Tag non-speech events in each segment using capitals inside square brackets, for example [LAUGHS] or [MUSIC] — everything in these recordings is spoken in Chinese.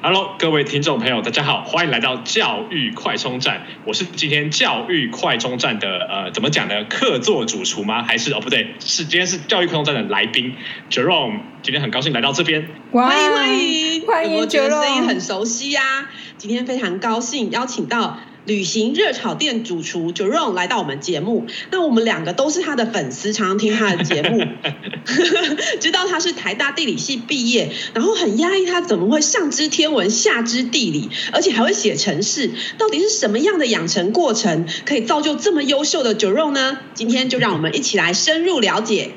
Hello，各位听众朋友，大家好，欢迎来到教育快充站。我是今天教育快充站的呃，怎么讲呢？客座主厨吗？还是哦不对，是今天是教育快充站的来宾 Jerome。今天很高兴来到这边，欢迎欢迎欢迎，我觉得声音很熟悉呀、啊。今天非常高兴邀请到。旅行热炒店主厨 Jerome 来到我们节目，那我们两个都是他的粉丝，常常听他的节目，[LAUGHS] [LAUGHS] 知道他是台大地理系毕业，然后很压抑他怎么会上知天文下知地理，而且还会写程式，到底是什么样的养成过程可以造就这么优秀的 Jerome 呢？今天就让我们一起来深入了解。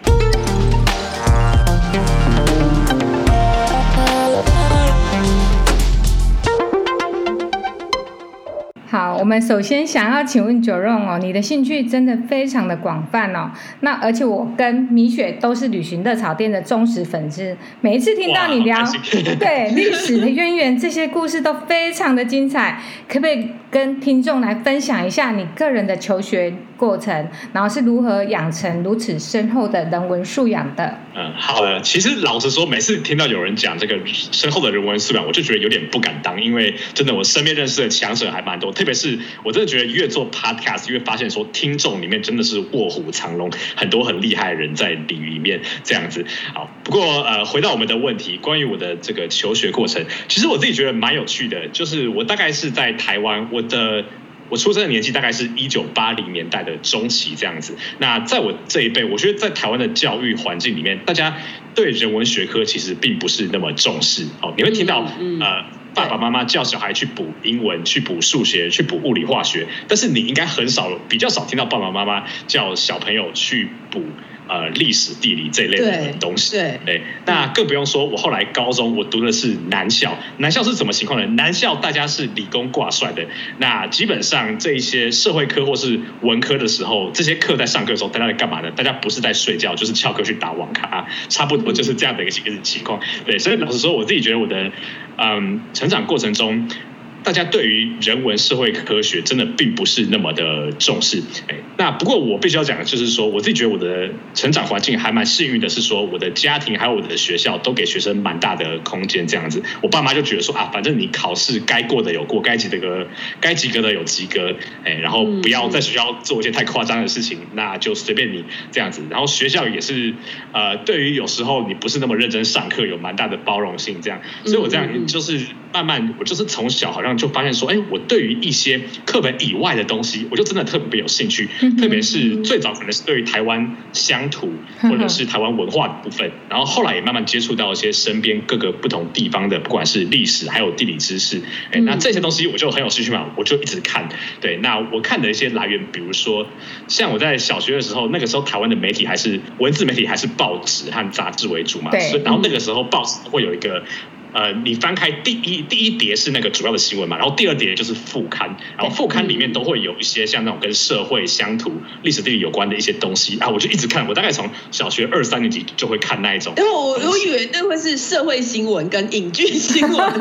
我们首先想要请问 Jerome 哦，你的兴趣真的非常的广泛哦。那而且我跟米雪都是旅行热炒店的忠实粉丝，每一次听到你聊对历史的渊源，这些故事都非常的精彩。可不可以跟听众来分享一下你个人的求学过程，然后是如何养成如此深厚的人文素养的？嗯，好的。其实老实说，每次听到有人讲这个深厚的人文素养，我就觉得有点不敢当，因为真的我身边认识的强者还蛮多。特别是我真的觉得越做 podcast 越发现说听众里面真的是卧虎藏龙，很多很厉害的人在里里面这样子。好，不过呃，回到我们的问题，关于我的这个求学过程，其实我自己觉得蛮有趣的，就是我大概是在台湾，我的我出生的年纪大概是一九八零年代的中期这样子。那在我这一辈，我觉得在台湾的教育环境里面，大家对人文学科其实并不是那么重视。哦，你会听到呃。爸爸妈妈叫小孩去补英文、去补数学、去补物理化学，但是你应该很少、比较少听到爸爸妈妈叫小朋友去补。呃，历史、地理这一类的东西，对，对，那更不用说，我后来高中我读的是男校，男校是什么情况呢？男校大家是理工挂帅的，那基本上这一些社会科或是文科的时候，这些课在上课的时候，大家在干嘛呢？大家不是在睡觉，就是翘课去打网咖，差不多就是这样的一个情况。对，所以老实说，我自己觉得我的嗯成长过程中。大家对于人文社会科学真的并不是那么的重视，哎，那不过我必须要讲的就是说，我自己觉得我的成长环境还蛮幸运的，是说我的家庭还有我的学校都给学生蛮大的空间，这样子，我爸妈就觉得说啊，反正你考试该过的有过，该及格该及格的有及格，哎，然后不要在学校做一些太夸张的事情，那就随便你这样子，然后学校也是呃，对于有时候你不是那么认真上课，有蛮大的包容性，这样，所以我这样就是慢慢，我就是从小好像。就发现说，哎，我对于一些课本以外的东西，我就真的特别有兴趣。特别是最早可能是对于台湾乡土或者是台湾文化的部分，然后后来也慢慢接触到一些身边各个不同地方的，不管是历史还有地理知识。哎，那这些东西我就很有兴趣嘛，我就一直看。对，那我看的一些来源，比如说像我在小学的时候，那个时候台湾的媒体还是文字媒体，还是报纸和杂志为主嘛。所以然后那个时候报纸会有一个。呃，你翻开第一第一叠是那个主要的新闻嘛，然后第二叠就是副刊，然后副刊里面都会有一些像那种跟社会、乡土、历史地理有关的一些东西啊，我就一直看，我大概从小学二三年级就会看那一种。因 [LAUGHS] 为我我以为那会是社会新闻跟 [LAUGHS] 影剧新闻。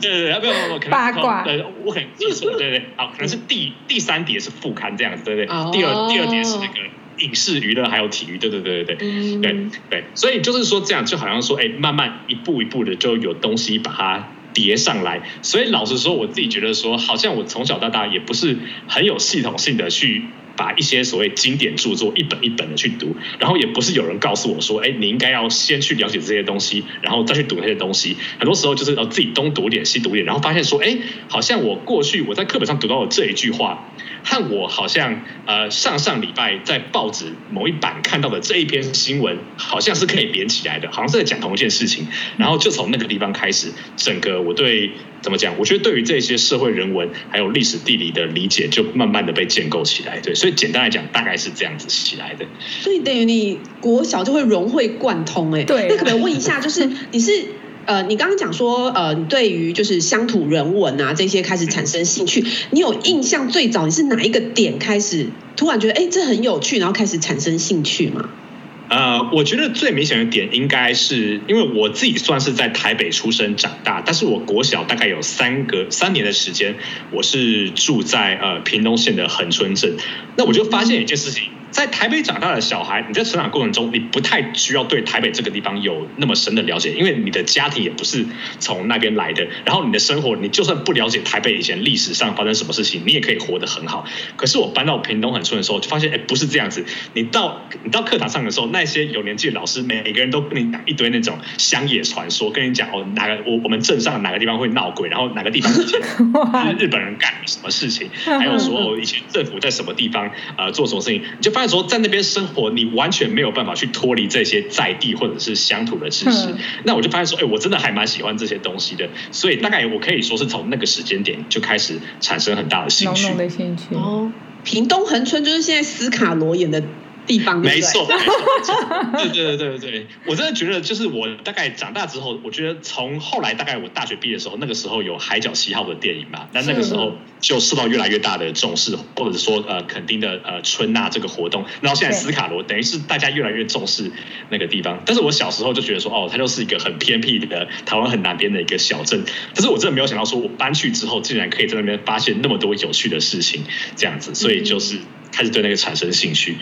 对对对，要不要我可能八卦？对，我可能记错，对对，好，可能是第第三叠是副刊这样子，对对，第二第二叠是那个。影视娱乐还有体育，对对对对对，嗯、对对，所以就是说这样，就好像说，哎，慢慢一步一步的就有东西把它叠上来。所以老实说，我自己觉得说，好像我从小到大也不是很有系统性的去把一些所谓经典著作一本一本的去读，然后也不是有人告诉我说，哎，你应该要先去了解这些东西，然后再去读那些东西。很多时候就是要自己东读点西读点，然后发现说，哎，好像我过去我在课本上读到的这一句话。和我好像呃上上礼拜在报纸某一版看到的这一篇新闻，好像是可以连起来的，好像是在讲同一件事情。然后就从那个地方开始，整个我对怎么讲？我觉得对于这些社会人文还有历史地理的理解，就慢慢的被建构起来。对，所以简单来讲，大概是这样子起来的。所以等于你国小就会融会贯通哎。对。那可不可以问一下，就是你是？呃，你刚刚讲说，呃，你对于就是乡土人文啊这些开始产生兴趣，你有印象最早你是哪一个点开始突然觉得，哎，这很有趣，然后开始产生兴趣吗？呃，我觉得最明显的点应该是因为我自己算是在台北出生长大，但是我国小大概有三个三年的时间，我是住在呃屏东县的恒春镇，那我就发现一件事情。在台北长大的小孩，你在成长过程中，你不太需要对台北这个地方有那么深的了解，因为你的家庭也不是从那边来的。然后你的生活，你就算不了解台北以前历史上发生什么事情，你也可以活得很好。可是我搬到屏东很村的时候，就发现，哎，不是这样子。你到你到课堂上的时候，那些有年纪的老师，每个人都跟你讲一堆那种乡野传说，跟你讲哦，哪个我我们镇上哪个地方会闹鬼，然后哪个地方以前 [LAUGHS] 日本人干什么事情，还有说哦，以前政府在什么地方呃做什么事情，你就发现说在那边生活，你完全没有办法去脱离这些在地或者是乡土的知识。那我就发现说，哎，我真的还蛮喜欢这些东西的。所以大概我可以说是从那个时间点就开始产生很大的兴趣。浓浓的兴趣哦，屏东恒春就是现在斯卡罗演的。地方没错，[LAUGHS] 对对对对对，我真的觉得就是我大概长大之后，我觉得从后来大概我大学毕业的时候，那个时候有《海角七号》的电影嘛，那那个时候就受到越来越大的重视，或者是说呃肯定的呃春娜这个活动，然后现在斯卡罗等于是大家越来越重视那个地方，但是我小时候就觉得说哦，它就是一个很偏僻的台湾很南边的一个小镇，但是我真的没有想到说我搬去之后，竟然可以在那边发现那么多有趣的事情，这样子，所以就是开始对那个产生兴趣。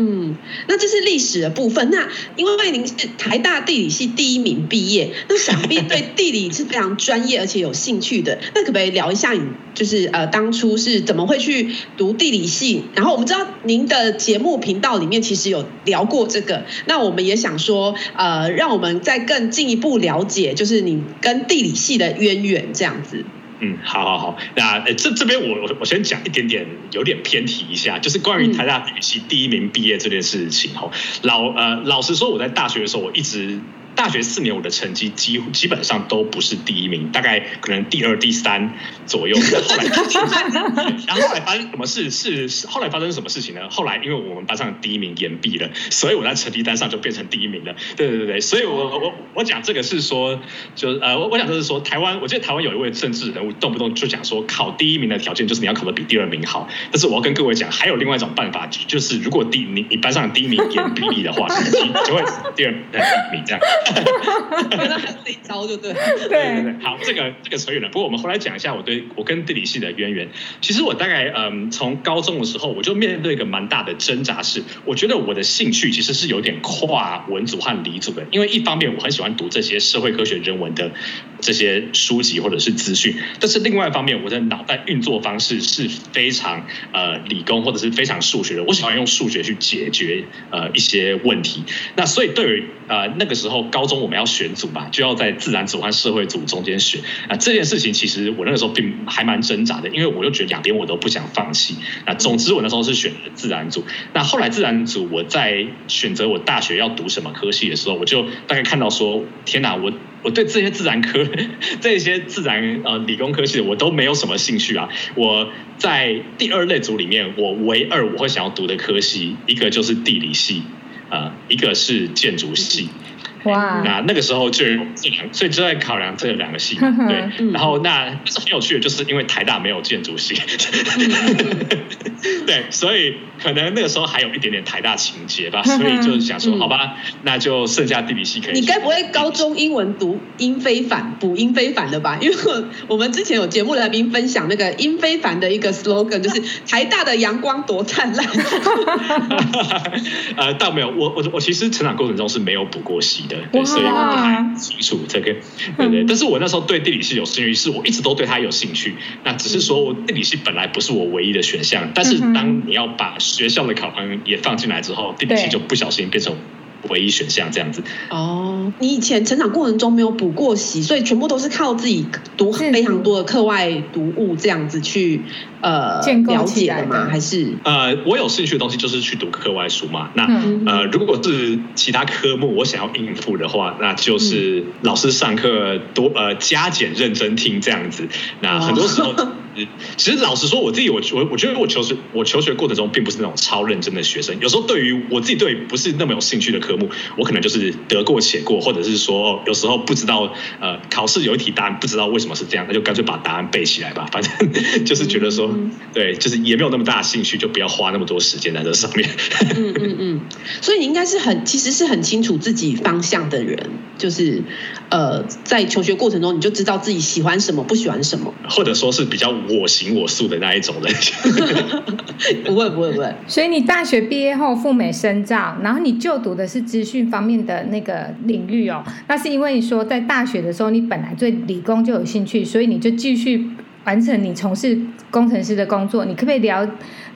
嗯，那这是历史的部分。那因为您是台大地理系第一名毕业，那想必对地理是非常专业而且有兴趣的。那可不可以聊一下你就是呃当初是怎么会去读地理系？然后我们知道您的节目频道里面其实有聊过这个。那我们也想说呃，让我们再更进一步了解，就是你跟地理系的渊源这样子。嗯，好好好，那这这边我我我先讲一点点，有点偏题一下，就是关于台大地理系第一名毕业这件事情哦。老呃老实说，我在大学的时候，我一直。大学四年，我的成绩几乎基本上都不是第一名，大概可能第二、第三左右。后来，然后后来发生什么事？是后来发生什么事情呢？后来因为我们班上第一名延毕了，所以我在成绩单上就变成第一名了。对对对对，所以我我我讲这个是说，就呃，我我讲就是说，台湾，我记得台湾有一位政治人物，动不动就讲说，考第一名的条件就是你要考得比第二名好。但是我要跟各位讲，还有另外一种办法，就是如果第你你班上第一名延毕的话，[LAUGHS] 你就会第二名、第一名这样。原来还是一招就对。对对对，好，这个这个扯远了。不过我们后来讲一下我对我跟地理系的渊源。其实我大概嗯，从高中的时候我就面对一个蛮大的挣扎，是我觉得我的兴趣其实是有点跨文组和理组的。因为一方面我很喜欢读这些社会科学、人文的这些书籍或者是资讯，但是另外一方面我的脑袋运作方式是非常呃理工或者是非常数学的。我喜欢用数学去解决呃一些问题。那所以对于呃那个时候高中我们要选组吧，就要在自然组和社会组中间选啊。这件事情其实我那个时候并还蛮挣扎的，因为我就觉得两边我都不想放弃。那总之我那时候是选了自然组。那后来自然组我在选择我大学要读什么科系的时候，我就大概看到说，天哪，我我对这些自然科、[LAUGHS] 这些自然呃理工科系的我都没有什么兴趣啊。我在第二类组里面，我唯二我会想要读的科系，一个就是地理系啊、一个是建筑系。哇！那那个时候就这两，所以就在考量这两个系，对。然后那但是很有趣的，就是因为台大没有建筑系，对，所以可能那个时候还有一点点台大情节吧，所以就想说，好吧，那就剩下地理系可以。你该不会高中英文读英非凡补英非凡的吧？因为我们之前有节目来宾分享那个英非凡的一个 slogan，就是台大的阳光多灿烂。呃，倒没有，我我我其实成长过程中是没有补过习。对，所以我不太清楚这个，对对？但是我那时候对地理系有兴趣，是我一直都对它有兴趣。那只是说，地理系本来不是我唯一的选项，但是当你要把学校的考分也放进来之后，地理系就不小心变成唯一选项这样子。哦，你以前成长过程中没有补过习，所以全部都是靠自己读非常多的课外读物这样子去。呃，了解的吗？还是呃，我有兴趣的东西就是去读课外书嘛。那呃，如果是其他科目我想要应付的话，那就是老师上课多呃加减认真听这样子。那很多时候，[LAUGHS] 其实老实说，我自己我我我觉得我求学我求学过程中并不是那种超认真的学生。有时候对于我自己对不是那么有兴趣的科目，我可能就是得过且过，或者是说有时候不知道呃考试有一题答案不知道为什么是这样，那就干脆把答案背起来吧。反正就是觉得说。对，就是也没有那么大的兴趣，就不要花那么多时间在这上面。嗯嗯嗯。所以你应该是很其实是很清楚自己方向的人，就是呃，在求学过程中你就知道自己喜欢什么，不喜欢什么，或者说是比较我行我素的那一种人。[LAUGHS] 不会不会不会。所以你大学毕业后赴美深造，然后你就读的是资讯方面的那个领域哦，那是因为你说在大学的时候你本来对理工就有兴趣，所以你就继续。完成你从事工程师的工作，你可不可以聊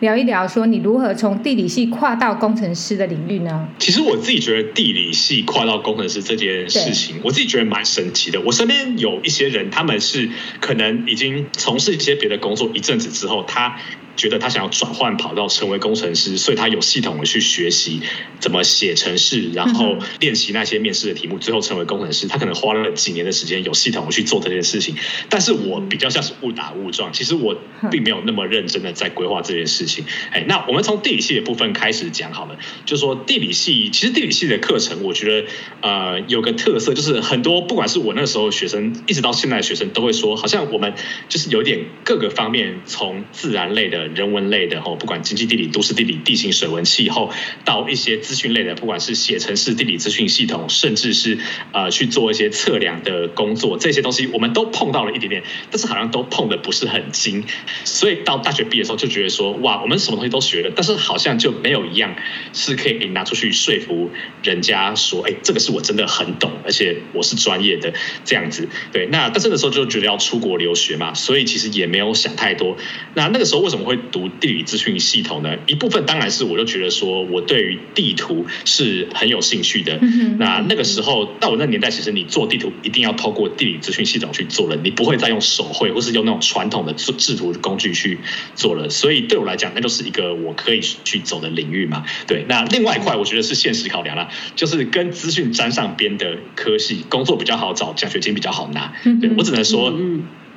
聊一聊，说你如何从地理系跨到工程师的领域呢？其实我自己觉得地理系跨到工程师这件事情，我自己觉得蛮神奇的。我身边有一些人，他们是可能已经从事一些别的工作一阵子之后，他。觉得他想要转换跑道成为工程师，所以他有系统的去学习怎么写程式，然后练习那些面试的题目，最后成为工程师。他可能花了几年的时间，有系统的去做这件事情。但是我比较像是误打误撞，其实我并没有那么认真的在规划这件事情。哎，那我们从地理系的部分开始讲好了，就说地理系，其实地理系的课程，我觉得呃有个特色，就是很多不管是我那时候学生，一直到现在的学生都会说，好像我们就是有点各个方面从自然类的。人文类的哦，不管经济地理、都市地理、地形、水文、气候，到一些资讯类的，不管是写城市、地理资讯系统，甚至是呃去做一些测量的工作，这些东西我们都碰到了一点点，但是好像都碰得不是很精，所以到大学毕业的时候就觉得说，哇，我们什么东西都学了，但是好像就没有一样是可以拿出去说服人家说，哎，这个是我真的很懂，而且我是专业的这样子。对，那但是那时候就觉得要出国留学嘛，所以其实也没有想太多。那那个时候为什么会？读地理资讯系统呢，一部分当然是我就觉得说，我对于地图是很有兴趣的。那那个时候到我那年代，其实你做地图一定要透过地理资讯系统去做了，你不会再用手绘或是用那种传统的制图工具去做了。所以对我来讲，那就是一个我可以去走的领域嘛。对，那另外一块我觉得是现实考量啦，就是跟资讯沾上边的科系，工作比较好找，奖学金比较好拿。对，我只能说，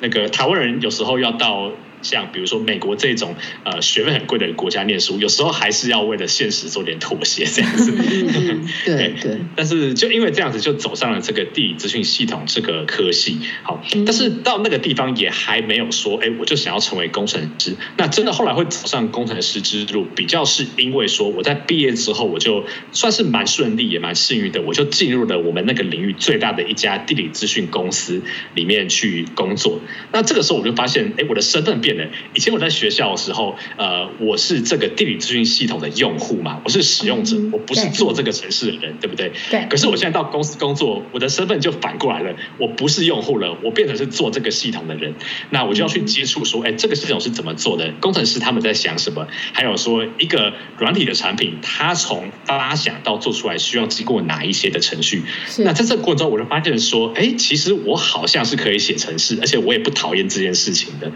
那个台湾人有时候要到。像比如说美国这种呃学费很贵的国家念书，有时候还是要为了现实做点妥协这样子。[LAUGHS] 对对。但是就因为这样子，就走上了这个地理资讯系统这个科系。好，但是到那个地方也还没有说，哎，我就想要成为工程师。那真的后来会走上工程师之路，比较是因为说我在毕业之后，我就算是蛮顺利也蛮幸运的，我就进入了我们那个领域最大的一家地理资讯公司里面去工作。那这个时候我就发现，哎，我的身份变。以前我在学校的时候，呃，我是这个地理资讯系统的用户嘛，我是使用者，我不是做这个城市的人，对不对？对。可是我现在到公司工作，我的身份就反过来了，我不是用户了，我变成是做这个系统的人。那我就要去接触说，哎，这个系统是怎么做的？工程师他们在想什么？还有说，一个软体的产品，它从发想到做出来需要经过哪一些的程序？那在这个过程中，我就发现说，哎，其实我好像是可以写程式，而且我也不讨厌这件事情的。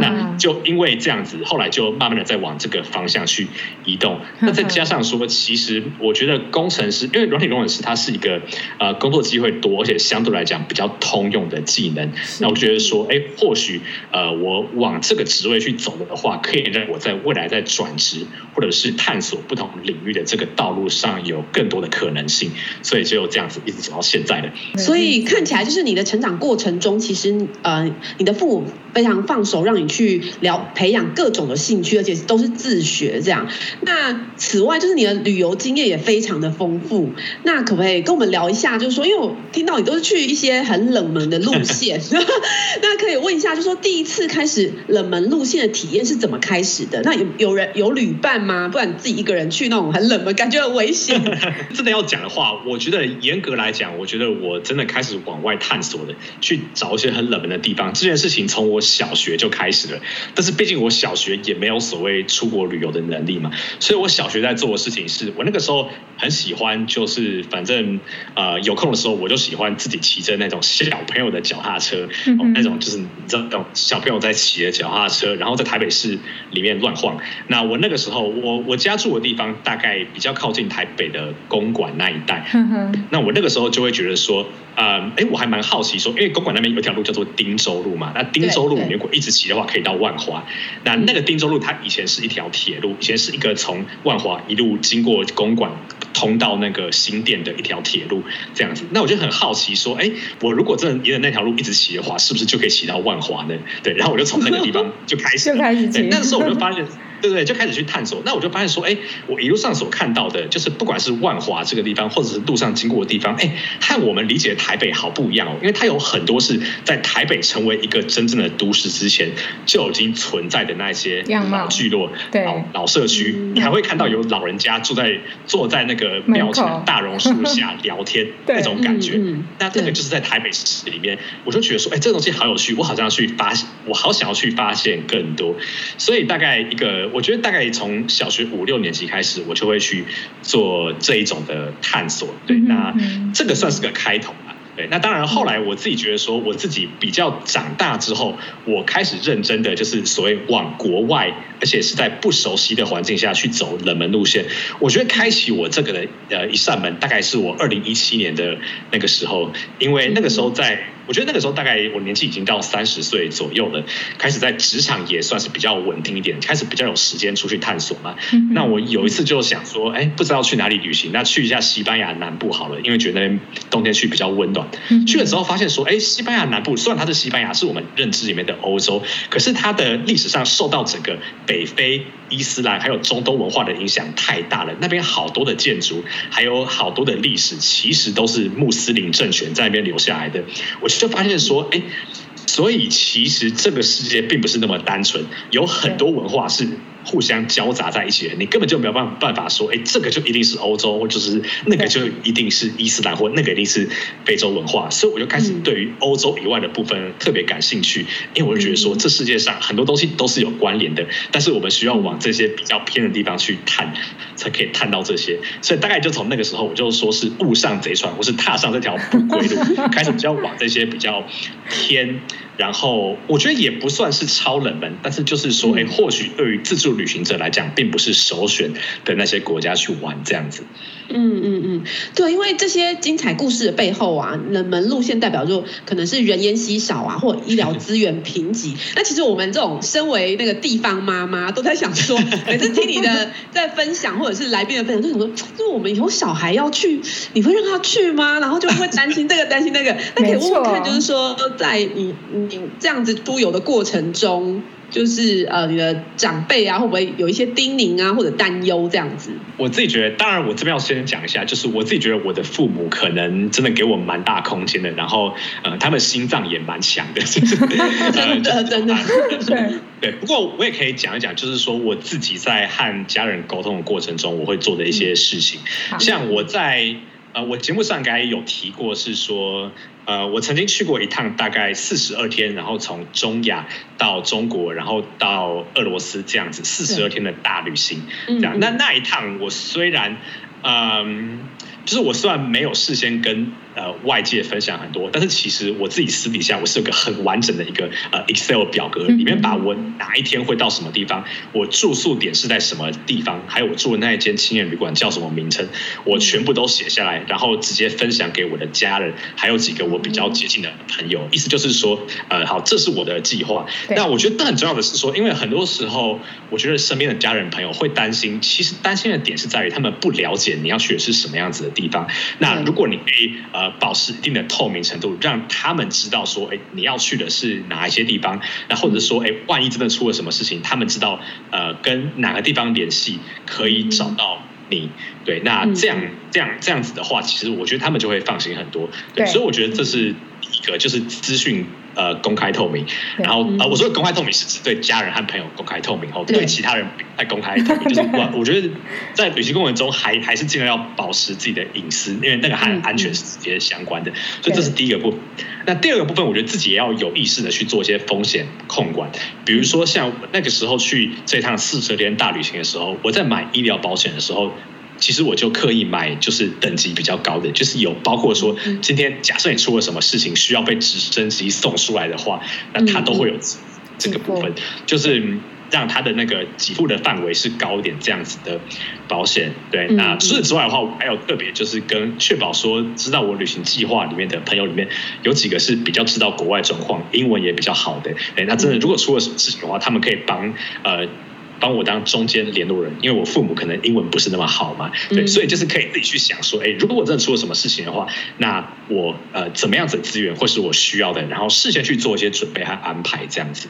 那就因为这样子，后来就慢慢的在往这个方向去移动。那再加上说，其实我觉得工程师，因为软体工程师它是一个呃工作机会多，而且相对来讲比较通用的技能。那我觉得说，哎，或许呃我往这个职位去走的话，可以让我在未来在转职或者是探索不同领域的这个道路上有更多的可能性。所以就这样子一直走到现在的。所以看起来就是你的成长过程中，其实呃你的父母非常放手让你去。聊培养各种的兴趣，而且都是自学这样。那此外，就是你的旅游经验也非常的丰富。那可不可以跟我们聊一下？就是说，因为我听到你都是去一些很冷门的路线 [LAUGHS] [LAUGHS] 那可以问一下，就是说第一次开始冷门路线的体验是怎么开始的？那有有人有旅伴吗？不然你自己一个人去那种很冷门，感觉很危险。[LAUGHS] 真的要讲的话，我觉得严格来讲，我觉得我真的开始往外探索的，去找一些很冷门的地方。这件事情从我小学就开始了。但是毕竟我小学也没有所谓出国旅游的能力嘛，所以我小学在做的事情是我那个时候很喜欢，就是反正呃有空的时候我就喜欢自己骑着那种小朋友的脚踏车，那种就是你知道那种小朋友在骑的脚踏车，然后在台北市里面乱晃。那我那个时候我我家住的地方大概比较靠近台北的公馆那一带，那我那个时候就会觉得说。呃，哎，我还蛮好奇说，因为公馆那边有一条路叫做汀州路嘛，那汀州路如果一直骑的话，可以到万华。那那个汀州路它以前是一条铁路，以前是一个从万华一路经过公馆通到那个新店的一条铁路这样子。那我就很好奇说，哎，我如果真的沿着那条路一直骑的话，是不是就可以骑到万华呢？对，然后我就从那个地方就开始，就开始骑。对，那个时候我就发现。对不对？就开始去探索。那我就发现说，哎，我一路上所看到的，就是不管是万华这个地方，或者是路上经过的地方，哎，和我们理解的台北好不一样哦。因为它有很多是在台北成为一个真正的都市之前就已经存在的那些老聚落、老老社区。你还会看到有老人家住在坐在那个庙前大榕树下聊天 [LAUGHS] 那种感觉。那这个就是在台北市里面，我就觉得说，哎，这个东西好有趣，我好像要去发现，我好想要去发现更多。所以大概一个，我觉得大概从小学五六年级开始，我就会去做这一种的探索。对，那这个算是个开头。对，那当然，后来我自己觉得说，我自己比较长大之后，我开始认真的就是所谓往国外，而且是在不熟悉的环境下去走冷门路线。我觉得开启我这个的呃一扇门，大概是我二零一七年的那个时候，因为那个时候在。我觉得那个时候大概我年纪已经到三十岁左右了，开始在职场也算是比较稳定一点，开始比较有时间出去探索嘛。那我有一次就想说，哎，不知道去哪里旅行，那去一下西班牙南部好了，因为觉得那边冬天去比较温暖。去了之后发现说，哎，西班牙南部虽然它是西班牙，是我们认知里面的欧洲，可是它的历史上受到整个北非伊斯兰还有中东文化的影响太大了，那边好多的建筑还有好多的历史，其实都是穆斯林政权在那边留下来的。我。就发现说，哎，所以其实这个世界并不是那么单纯，有很多文化是互相交杂在一起的。你根本就没有办办法说，哎，这个就一定是欧洲，或者是那个就一定是伊斯兰，或那个一定是非洲文化。所以我就开始对于欧洲以外的部分特别感兴趣，因为我就觉得说，这世界上很多东西都是有关联的，但是我们需要往这些比较偏的地方去探，才可以探到这些。所以大概就从那个时候，我就说是误上贼船，或是踏上这条不归路，开始比较往这些比较偏。然后我觉得也不算是超冷门，但是就是说，哎，或许对于自助旅行者来讲，并不是首选的那些国家去玩这样子。嗯嗯嗯，对，因为这些精彩故事的背后啊，冷门路线代表就可能是人烟稀少啊，或医疗资源贫瘠。[LAUGHS] 那其实我们这种身为那个地方妈妈，都在想说，[LAUGHS] 每次听你的在分享，或者是来宾的分享，就想说，就是我们以后小孩要去，你会让他去吗？然后就会担心这个担心那个。那可以问问看，[LAUGHS] 就是说，在你你这样子出游的过程中。就是呃，你的长辈啊，会不会有一些叮咛啊，或者担忧这样子？我自己觉得，当然我这边要先讲一下，就是我自己觉得我的父母可能真的给我蛮大空间的，然后呃，他们心脏也蛮强的，[LAUGHS] 真的真的对对。不过我也可以讲一讲，就是说我自己在和家人沟通的过程中，我会做的一些事情，嗯、像我在呃，我节目上应该有提过，是说。呃，我曾经去过一趟，大概四十二天，然后从中亚到中国，然后到俄罗斯这样子，四十二天的大旅行。这样，那那一趟我虽然，嗯，就是我虽然没有事先跟。呃，外界分享很多，但是其实我自己私底下我是有个很完整的一个呃 Excel 表格，里面把我哪一天会到什么地方，我住宿点是在什么地方，还有我住的那一间青年旅馆叫什么名称，我全部都写下来，然后直接分享给我的家人，还有几个我比较接近的朋友。意思就是说，呃，好，这是我的计划。那我觉得很重要的是说，因为很多时候我觉得身边的家人朋友会担心，其实担心的点是在于他们不了解你要去的是什么样子的地方。那如果你可以呃。保持一定的透明程度，让他们知道说，哎，你要去的是哪一些地方，那或者说，哎，万一真的出了什么事情，他们知道，呃，跟哪个地方联系可以找到你。对，那这样这样这样子的话，其实我觉得他们就会放心很多。对，所以我觉得这是第一个，就是资讯。呃，公开透明，然后呃，我说的公开透明是指对家人和朋友公开透明，后对其他人不太公开透明。[LAUGHS] 就是我我觉得在旅行过程中还还是尽量要保持自己的隐私，因为那个和安全是直接相关的。所以这是第一个部分。那第二个部分，我觉得自己也要有意识的去做一些风险控管，比如说像那个时候去这趟四十天大旅行的时候，我在买医疗保险的时候。其实我就刻意买，就是等级比较高的，就是有包括说，今天假设你出了什么事情需要被直升机送出来的话，那它都会有这个部分，就是让它的那个给付的范围是高一点，这样子的保险。对，那除此之外的话，我还有特别就是跟确保说，知道我旅行计划里面的朋友里面有几个是比较知道国外状况，英文也比较好的。哎，那真的如果出了什么事情的话，他们可以帮呃。帮我当中间联络人，因为我父母可能英文不是那么好嘛，对，所以就是可以自己去想说，哎，如果我真的出了什么事情的话，那我呃怎么样子的资源或是我需要的，然后事先去做一些准备和安排这样子。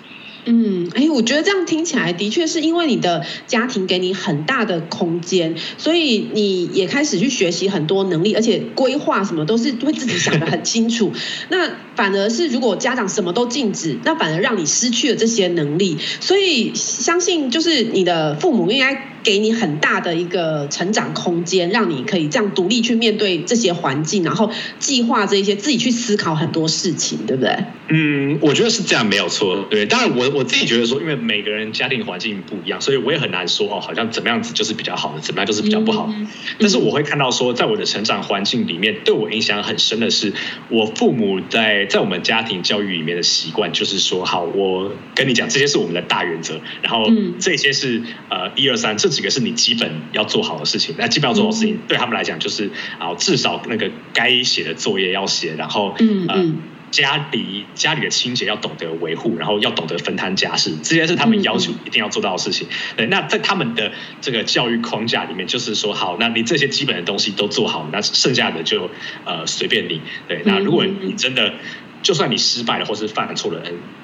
嗯，哎，我觉得这样听起来的确是因为你的家庭给你很大的空间，所以你也开始去学习很多能力，而且规划什么都是会自己想得很清楚。[LAUGHS] 那反而是如果家长什么都禁止，那反而让你失去了这些能力。所以相信就是你的父母应该给你很大的一个成长空间，让你可以这样独立去面对这些环境，然后计划这些，自己去思考很多事情，对不对？嗯，我觉得是这样，没有错。对，当然我我自己觉得说，因为每个人家庭环境不一样，所以我也很难说哦，好像怎么样子就是比较好的，怎么样就是比较不好。嗯、但是我会看到说，在我的成长环境里面，对我影响很深的是，我父母在在我们家庭教育里面的习惯，就是说，好，我跟你讲，这些是我们的大原则，然后这些是呃一二三这。几个是你基本要做好的事情，那基本要做好的事情对他们来讲就是啊，至少那个该写的作业要写，然后嗯嗯，家里家里的清洁要懂得维护，然后要懂得分摊家事，这些是他们要求一定要做到的事情。对，那在他们的这个教育框架里面，就是说好，那你这些基本的东西都做好，那剩下的就呃随便你。对，那如果你真的。就算你失败了，或是犯了错了，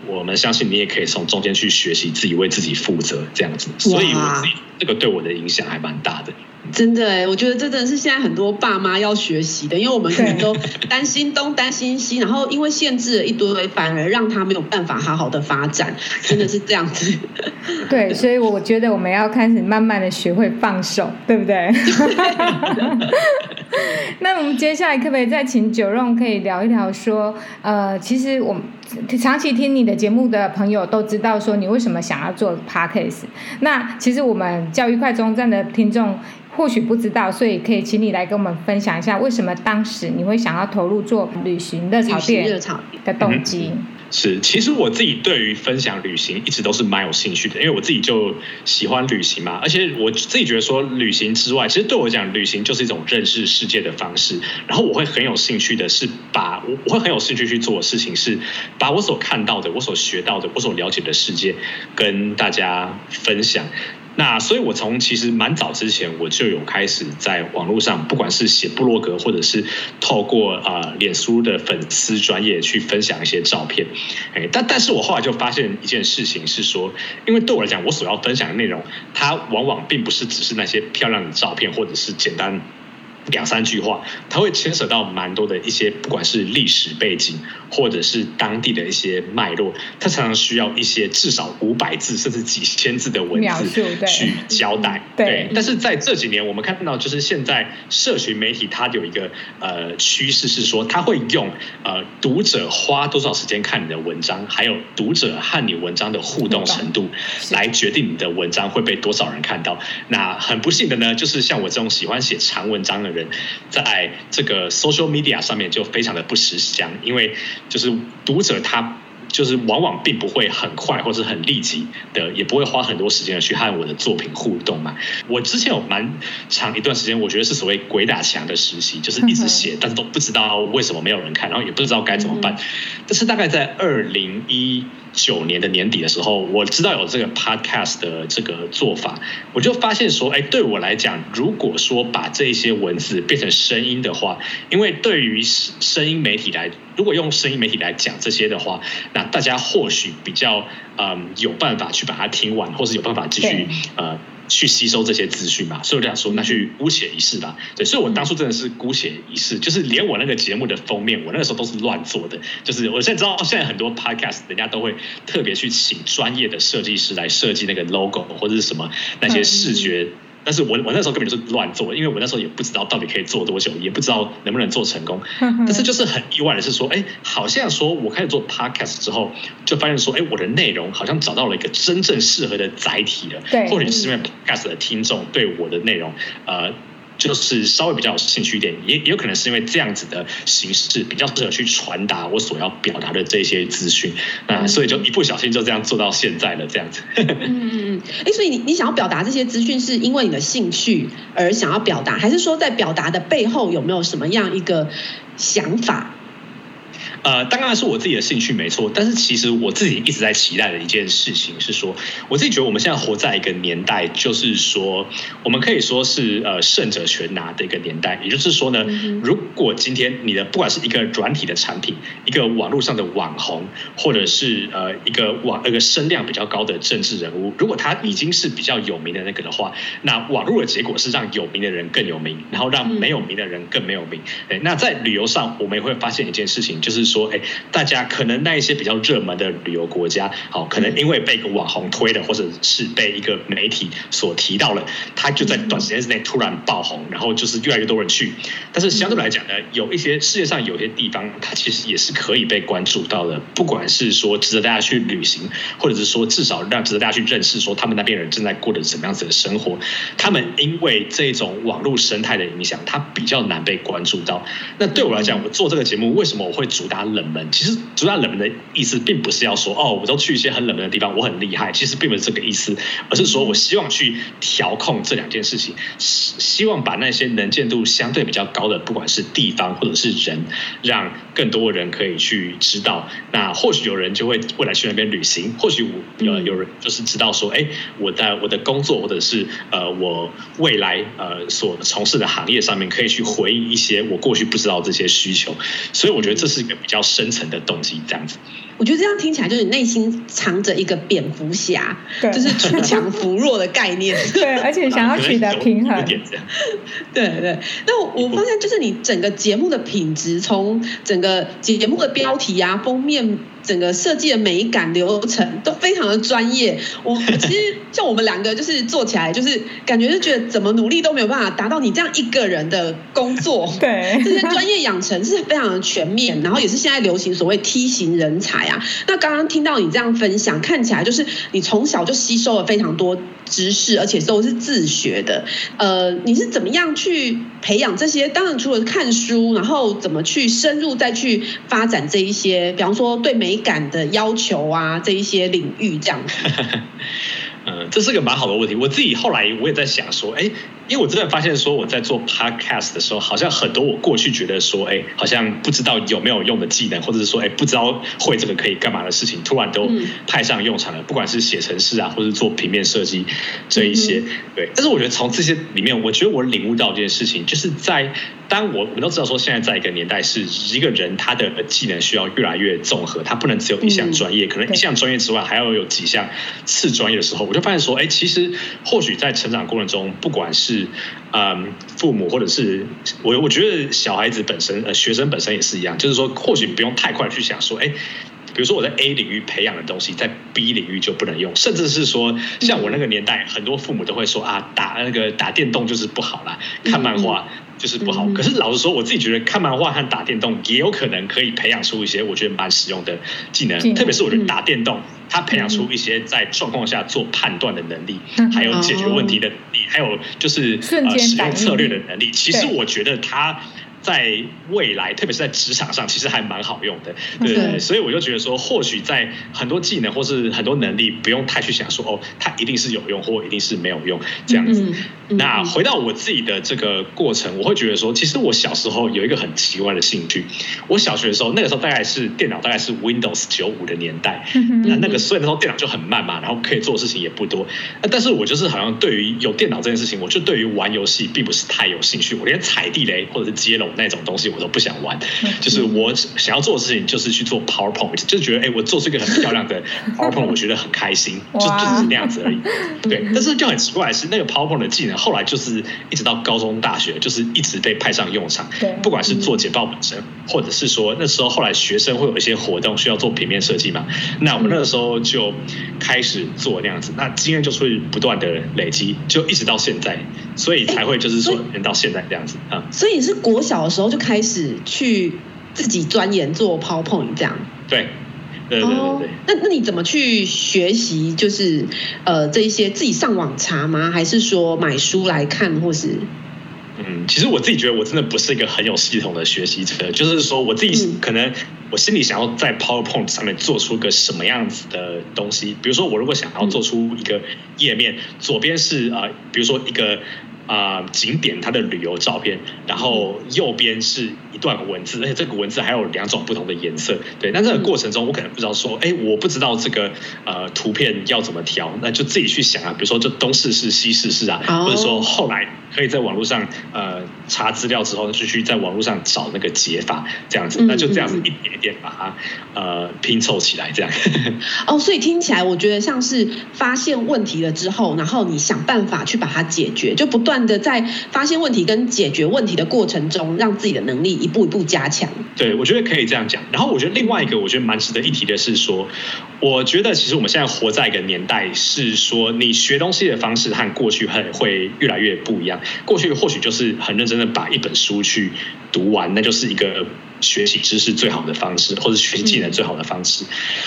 我们相信你也可以从中间去学习，自己为自己负责，这样子。所以我自己这个对我的影响还蛮大的。真的哎，我觉得这真的是现在很多爸妈要学习的，因为我们可能都 [LAUGHS] 担心东担心西，然后因为限制了一堆，反而让他没有办法好好的发展，真的是这样子。对，[LAUGHS] 所以我觉得我们要开始慢慢的学会放手，对不对？[LAUGHS] 那我们接下来可不可以再请 Jerome 可以聊一聊说，呃，其实我们长期听你的节目的朋友都知道说你为什么想要做 Podcast。那其实我们教育快中站的听众。或许不知道，所以可以请你来跟我们分享一下，为什么当时你会想要投入做旅行热潮店的动机？是，其实我自己对于分享旅行一直都是蛮有兴趣的，因为我自己就喜欢旅行嘛，而且我自己觉得说旅行之外，其实对我讲，旅行就是一种认识世界的方式。然后我会很有兴趣的是把，我我会很有兴趣去做的事情是，把我所看到的、我所学到的、我所了解的世界跟大家分享。那所以，我从其实蛮早之前，我就有开始在网络上，不管是写部落格，或者是透过啊脸书的粉丝专业去分享一些照片。哎，但但是我后来就发现一件事情是说，因为对我来讲，我所要分享的内容，它往往并不是只是那些漂亮的照片，或者是简单。两三句话，它会牵扯到蛮多的一些，不管是历史背景，或者是当地的一些脉络，它常常需要一些至少五百字甚至几千字的文字去交代。对，对，但是在这几年，我们看到就是现在社群媒体它有一个呃趋势是说，它会用呃读者花多少时间看你的文章，还有读者和你文章的互动程度，来决定你的文章会被多少人看到。那很不幸的呢，就是像我这种喜欢写长文章的人。人在这个 social media 上面就非常的不识相，因为就是读者他就是往往并不会很快或者很立即的，也不会花很多时间去和我的作品互动嘛。我之前有蛮长一段时间，我觉得是所谓鬼打墙的实习，就是一直写，但是都不知道为什么没有人看，然后也不知道该怎么办。但是大概在二零一九年的年底的时候，我知道有这个 podcast 的这个做法，我就发现说，哎，对我来讲，如果说把这些文字变成声音的话，因为对于声音媒体来，如果用声音媒体来讲这些的话，那大家或许比较嗯有办法去把它听完，或是有办法继续呃。去吸收这些资讯嘛，所以我就想说，那去姑且一试吧。对，所以我当初真的是姑且一试，就是连我那个节目的封面，我那个时候都是乱做的。就是我现在知道，现在很多 podcast 人家都会特别去请专业的设计师来设计那个 logo 或者是什么那些视觉。但是我我那时候根本就是乱做，因为我那时候也不知道到底可以做多久，也不知道能不能做成功。但是就是很意外的是说，哎，好像说我开始做 podcast 之后，就发现说，哎，我的内容好像找到了一个真正适合的载体了。对，或者是因为 podcast 的听众对我的内容，呃。就是稍微比较有兴趣一点，也也有可能是因为这样子的形式比较适合去传达我所要表达的这些资讯，那所以就一不小心就这样做到现在了，这样子。[LAUGHS] 哎，所以你你想要表达这些资讯，是因为你的兴趣而想要表达，还是说在表达的背后有没有什么样一个想法？呃，当然是我自己的兴趣没错，但是其实我自己一直在期待的一件事情是说，我自己觉得我们现在活在一个年代，就是说我们可以说是呃胜者全拿的一个年代。也就是说呢，如果今天你的不管是一个软体的产品，一个网络上的网红，或者是呃一个网那个声量比较高的政治人物，如果他已经是比较有名的那个的话，那网络的结果是让有名的人更有名，然后让没有名的人更没有名。哎，那在旅游上，我们也会发现一件事情，就是说，哎，大家可能那一些比较热门的旅游国家，好，可能因为被一个网红推了，或者是被一个媒体所提到了，他就在短时间之内突然爆红，然后就是越来越多人去。但是相对来讲呢，有一些世界上有些地方，它其实也是可以被关注到的，不管是说值得大家去旅行，或者是说至少让值得大家去认识，说他们那边人正在过着什么样子的生活。他们因为这种网络生态的影响，它比较难被关注到。那对我来讲，我做这个节目，为什么我会主打冷门？其实主打冷门的意思，并不是要说哦，我都去一些很冷门的地方，我很厉害。其实并不是这个意思，而是说我希望去调控这两件事情，希望把那些能见度相对比较高的，不管是地方或者是人，让更多人可以去知道。那或许有人就会未来去那边旅行，或许有有人就是知道说，哎，我在我的工作或者是呃我未来呃所从事的行业上面，可以去回应一些我过去不知道这些需求。所以我觉得这是一个比较深层的东西，这样子。我觉得这样听起来就是你内心藏着一个蝙蝠侠，对就是出强扶弱的概念。[LAUGHS] 对，而且想要取得平衡。[LAUGHS] [LAUGHS] 对对。那我我发现就是你整个节目的品质，从整个节目的标题啊、封面。整个设计的美感流程都非常的专业。我其实 [LAUGHS] 像我们两个就是做起来，就是感觉就觉得怎么努力都没有办法达到你这样一个人的工作。对，这些专业养成是非常的全面，然后也是现在流行所谓梯形人才啊。那刚刚听到你这样分享，看起来就是你从小就吸收了非常多知识，而且都是自学的。呃，你是怎么样去培养这些？当然除了看书，然后怎么去深入再去发展这一些，比方说对美。感的要求啊，这一些领域这样。[LAUGHS] 嗯，这是个蛮好的问题。我自己后来我也在想说，哎。因为我真的发现说我在做 podcast 的时候，好像很多我过去觉得说，哎，好像不知道有没有用的技能，或者是说，哎，不知道会这个可以干嘛的事情，突然都派上用场了。不管是写程式啊，或者是做平面设计这一些，对。但是我觉得从这些里面，我觉得我领悟到一件事情，就是在当我我们都知道说，现在在一个年代，是一个人他的技能需要越来越综合，他不能只有一项专业，可能一项专业之外还要有几项次专业的时候，我就发现说，哎，其实或许在成长过程中，不管是，嗯，父母或者是我，我觉得小孩子本身，呃，学生本身也是一样，就是说，或许不用太快去想说，哎，比如说我在 A 领域培养的东西，在 B 领域就不能用，甚至是说，像我那个年代，很多父母都会说啊，打那个打电动就是不好啦，看漫画。就是不好，可是老实说，我自己觉得看漫画和打电动也有可能可以培养出一些我觉得蛮实用的技能，特别是我觉得打电动，它培养出一些在状况下做判断的能力，还有解决问题的能力，还有就是呃使用策略的能力。其实我觉得它。在未来，特别是在职场上，其实还蛮好用的，对对对，所以我就觉得说，或许在很多技能或是很多能力，不用太去想说，哦，它一定是有用或一定是没有用这样子。那回到我自己的这个过程，我会觉得说，其实我小时候有一个很奇怪的兴趣。我小学的时候，那个时候大概是电脑大概是 Windows 九五的年代，那那个所以那时候电脑就很慢嘛，然后可以做的事情也不多。但是我就是好像对于有电脑这件事情，我就对于玩游戏并不是太有兴趣，我连踩地雷或者是接龙。那种东西我都不想玩，就是我想要做的事情就是去做 PowerPoint，就是觉得哎，我做出一个很漂亮的 [LAUGHS] PowerPoint，我觉得很开心，就就是那样子而已。对，但是就很奇怪的是，那个 PowerPoint 的技能后来就是一直到高中、大学，就是一直被派上用场。对不管是做简报本身，或者是说那时候后来学生会有一些活动需要做平面设计嘛，那我们那个时候就开始做那样子，那经验就会不断的累积，就一直到现在，所以才会就是说能到现在这样子啊。所以是国小。的时候就开始去自己钻研做 PowerPoint 这样，对，对对对对。Oh, 那那你怎么去学习？就是呃，这一些自己上网查吗？还是说买书来看，或是？嗯，其实我自己觉得我真的不是一个很有系统的学习者，就是说我自己可能我心里想要在 PowerPoint 上面做出个什么样子的东西。比如说，我如果想要做出一个页面，左边是啊、呃，比如说一个。啊、呃，景点它的旅游照片，然后右边是一段文字，而且这个文字还有两种不同的颜色，对。那这个过程中，我可能不知道说，哎，我不知道这个呃图片要怎么调，那就自己去想啊。比如说，就东试试西试试啊，或者说后来可以在网络上呃查资料之后，就去在网络上找那个解法，这样子，那就这样子一点一点把它呃拼凑起来，这样。[LAUGHS] 哦，所以听起来我觉得像是发现问题了之后，然后你想办法去把它解决，就不断。的在发现问题跟解决问题的过程中，让自己的能力一步一步加强。对，我觉得可以这样讲。然后我觉得另外一个我觉得蛮值得一提的是说，我觉得其实我们现在活在一个年代，是说你学东西的方式和过去会会越来越不一样。过去或许就是很认真的把一本书去读完，那就是一个。学习知识最好的方式，或者学习技能最好的方式。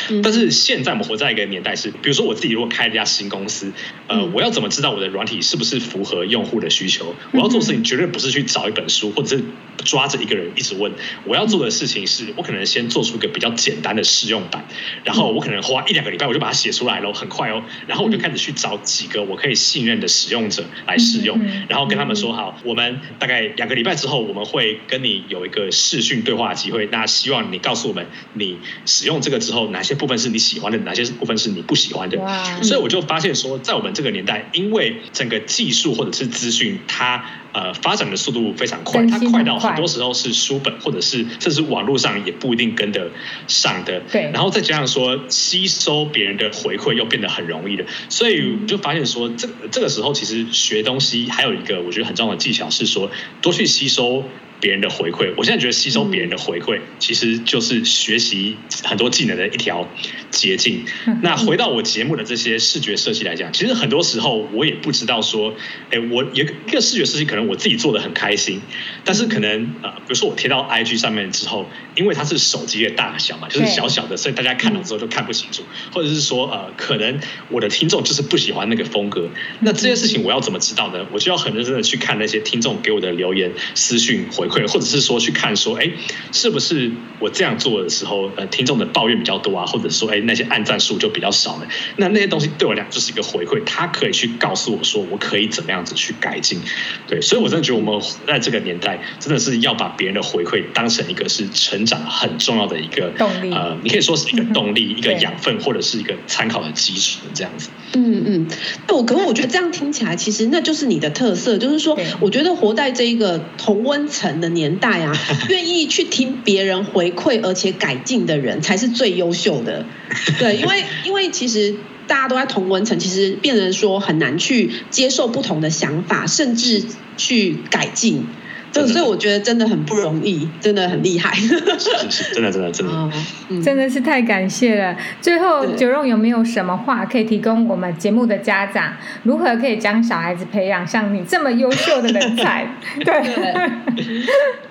嗯、但是现在我们活在一个年代是，比如说我自己如果开一家新公司，呃，我要怎么知道我的软体是不是符合用户的需求？我要做的事情绝对不是去找一本书，或者是抓着一个人一直问。我要做的事情是，我可能先做出一个比较简单的试用版，然后我可能花一两个礼拜我就把它写出来了，很快哦。然后我就开始去找几个我可以信任的使用者来试用，然后跟他们说好，我们大概两个礼拜之后，我们会跟你有一个视讯对话。机会，那希望你告诉我们，你使用这个之后，哪些部分是你喜欢的，哪些部分是你不喜欢的。所以我就发现说，在我们这个年代，因为整个技术或者是资讯，它呃发展的速度非常快，它快到很多时候是书本或者是甚至网络上也不一定跟得上的。对，然后再加上说，吸收别人的回馈又变得很容易了，所以就发现说，这这个时候其实学东西还有一个我觉得很重要的技巧是说，多去吸收。别人的回馈，我现在觉得吸收别人的回馈，其实就是学习很多技能的一条捷径。那回到我节目的这些视觉设计来讲，其实很多时候我也不知道说，哎，我一个一个视觉设计可能我自己做的很开心，但是可能呃，比如说我贴到 IG 上面之后，因为它是手机的大小嘛，就是小小的，所以大家看了之后就看不清楚，或者是说呃，可能我的听众就是不喜欢那个风格。那这些事情我要怎么知道呢？我就要很认真的去看那些听众给我的留言、私讯回。或者是说去看说，哎，是不是我这样做的时候，呃，听众的抱怨比较多啊？或者说，哎，那些按赞数就比较少了？那那些东西对我来讲就是一个回馈，他可以去告诉我说，我可以怎么样子去改进。对，所以我真的觉得我们在这个年代，真的是要把别人的回馈当成一个是成长很重要的一个动力。呃，你可以说是一个动力、嗯、[LAUGHS] 一个养分，或者是一个参考的基础这样子。嗯嗯，我可是我觉得这样听起来，其实那就是你的特色，就是说，我觉得活在这一个同温层的年代啊，[LAUGHS] 愿意去听别人回馈而且改进的人才是最优秀的。[LAUGHS] 对，因为因为其实大家都在同文层，其实变成说很难去接受不同的想法，甚至去改进。所以我觉得真的很不容易，真的很厉害。是是是，真的真的真的，哦嗯、真的是太感谢了。最后，Jerome 有没有什么话可以提供我们节目的家长？如何可以将小孩子培养像你这么优秀的人才？[LAUGHS] 对。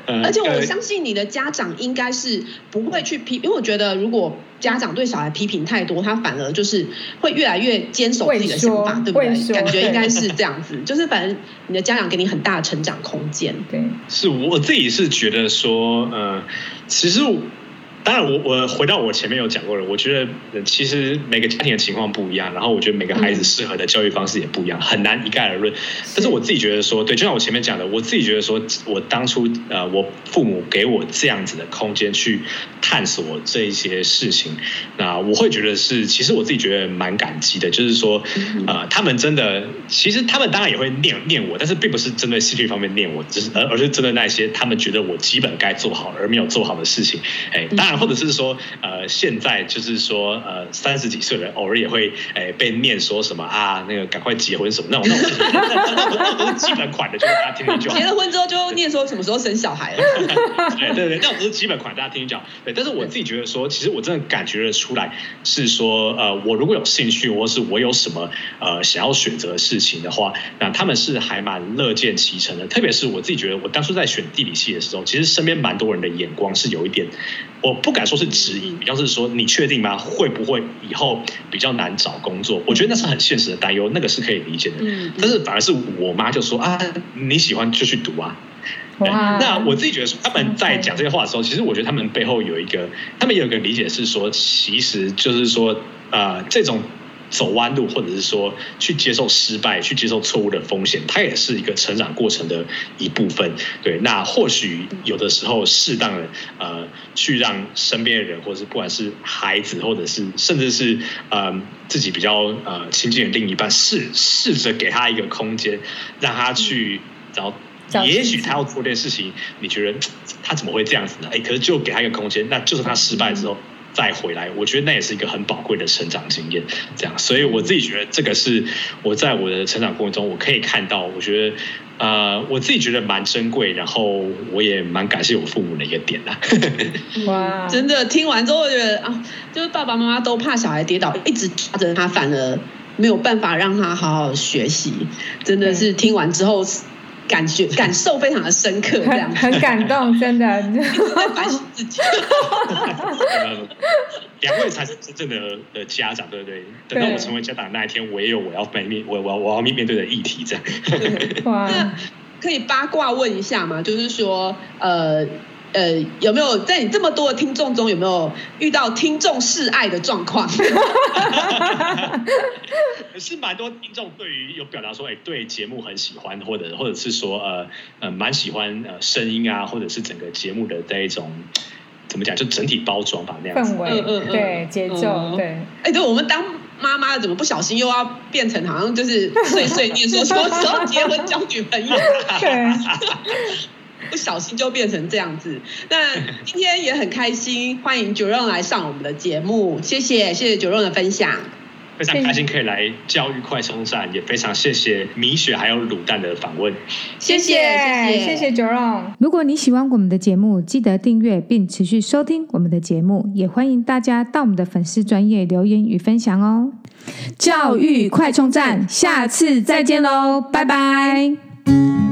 而且我相信你的家长应该是不会去批，因为我觉得如果家长对小孩批评太多，他反而就是会越来越坚守自己的想法，对不对？感觉应该是这样子，就是反正你的家长给你很大的成长空间。对，是我自己是觉得说，呃，其实。当然我，我我回到我前面有讲过了。我觉得其实每个家庭的情况不一样，然后我觉得每个孩子适合的教育方式也不一样，很难一概而论。但是我自己觉得说，对，就像我前面讲的，我自己觉得说，我当初呃，我父母给我这样子的空间去探索这一些事情，那我会觉得是，其实我自己觉得蛮感激的。就是说，呃，他们真的，其实他们当然也会念念我，但是并不是针对兴趣方面念我，只是而而是针对那些他们觉得我基本该做好而没有做好的事情。哎，当然。或者是说，呃，现在就是说，呃，三十几岁的人偶尔也会，哎，被念说什么啊，那个赶快结婚什么那种那种，那种都是基本款的，就是大家听听就好。[LAUGHS] 结了婚之后就念说什么时候生小孩了。对 [LAUGHS] 对对，那种都是基本款，大家听听讲。对，但是我自己觉得说，其实我真的感觉得出来，是说，呃，我如果有兴趣，或是我有什么呃想要选择的事情的话，那他们是还蛮乐见其成的。特别是我自己觉得，我当初在选地理系的时候，其实身边蛮多人的眼光是有一点，我。不敢说是质疑，比方是说，你确定吗？会不会以后比较难找工作？我觉得那是很现实的担忧，那个是可以理解的。但是反而是我妈就说啊，你喜欢就去读啊。那我自己觉得说，他们在讲这些话的时候，其实我觉得他们背后有一个，他们有一个理解是说，其实就是说，呃，这种。走弯路，或者是说去接受失败、去接受错误的风险，它也是一个成长过程的一部分。对，那或许有的时候适当的呃，去让身边的人，或者是不管是孩子，或者是甚至是呃自己比较呃亲近的另一半，试试着给他一个空间，让他去找。也许他要做这件事情，你觉得他怎么会这样子呢？哎，可是就给他一个空间，那就是他失败之后再回来，我觉得那也是一个很宝贵的成长经验。这样，所以我自己觉得这个是我在我的成长过程中，我可以看到，我觉得呃，我自己觉得蛮珍贵，然后我也蛮感谢我父母的一个点啦。哇，真的听完之后，我觉得啊，就是爸爸妈妈都怕小孩跌倒，一直抓着他，反而没有办法让他好好学习。真的是听完之后。感觉感受非常的深刻，这样很感动，真的。在反省自己。[LAUGHS] 两位才是真正的的家长，对不对？等到我成为家长那一天，我也有我要面我我我要面面对的议题，这样。那可以八卦问一下吗？就是说，呃。呃，有没有在你这么多的听众中，有没有遇到听众示爱的状况？[LAUGHS] 是蛮多听众对于有表达说，哎，对节目很喜欢，或者或者是说，呃呃，蛮喜欢呃声音啊，或者是整个节目的这一种怎么讲，就整体包装吧那样子。氛围，嗯嗯，对，节奏，嗯、对。哎，对，我们当妈妈的怎么不小心又要变成好像就是碎碎念说什么时候结婚交女朋友？[LAUGHS] 对。[LAUGHS] 不小心就变成这样子。那今天也很开心，欢迎 Jerome 来上我们的节目，谢谢，谢谢 Jerome 的分享。非常开心可以来教育快充站，也非常谢谢米雪还有卤蛋的访问。谢谢，谢谢 Jerome。如果你喜欢我们的节目，记得订阅并持续收听我们的节目，也欢迎大家到我们的粉丝专业留言与分享哦。教育快充站，下次再见喽，拜拜。